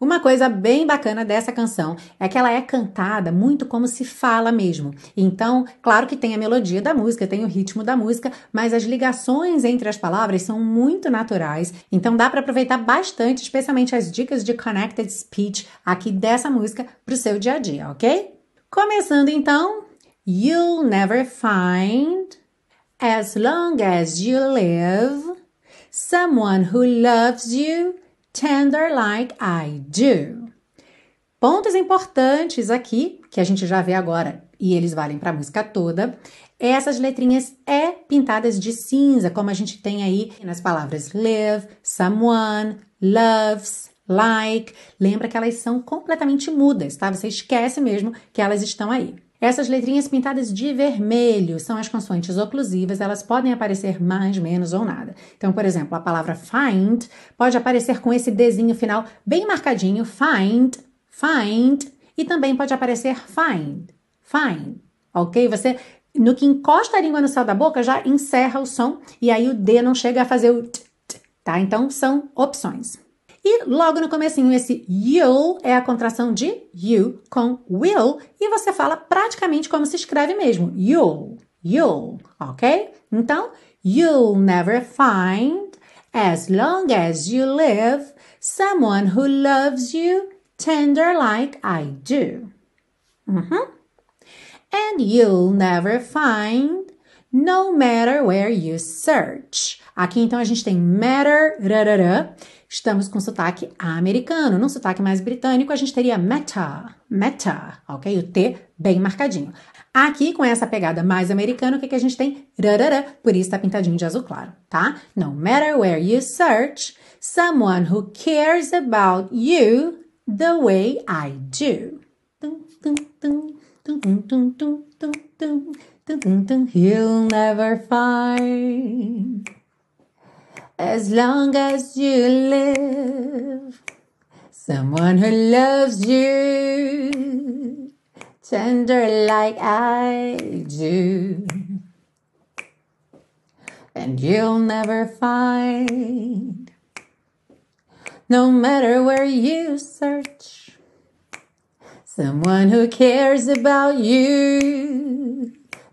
Uma coisa bem bacana dessa canção é que ela é cantada muito como se fala mesmo. Então, claro que tem a melodia da música, tem o ritmo da música, mas as ligações entre as palavras são muito naturais. Então, dá para aproveitar bastante, especialmente as dicas de connected speech aqui dessa música para o seu dia a dia, ok? Começando então, you'll never find as long as you live someone who loves you tender like I do. Pontos importantes aqui, que a gente já vê agora, e eles valem para a música toda. Essas letrinhas é pintadas de cinza, como a gente tem aí nas palavras live, someone, loves, like. Lembra que elas são completamente mudas, tá? Você esquece mesmo que elas estão aí. Essas letrinhas pintadas de vermelho são as consoantes oclusivas, elas podem aparecer mais, menos ou nada. Então, por exemplo, a palavra find pode aparecer com esse Dzinho final bem marcadinho, find, find, e também pode aparecer find, find, ok? Você, no que encosta a língua no céu da boca, já encerra o som e aí o D não chega a fazer o t, t tá? Então, são opções. E logo no comecinho, esse you'll é a contração de you com will e você fala praticamente como se escreve mesmo. You'll, you'll, ok? Então, you'll never find, as long as you live, someone who loves you tender like I do. Uhum. And you'll never find, no matter where you search. Aqui então a gente tem matter, estamos com sotaque americano. Num sotaque mais britânico, a gente teria meta, meta, ok? O T bem marcadinho. Aqui, com essa pegada mais americana, o que, que a gente tem? Por isso está pintadinho de azul claro, tá? No matter where you search, someone who cares about you the way I do. He'll never find as long as you live. Someone who loves you tender like I do. And you'll never find, no matter where you search, someone who cares about you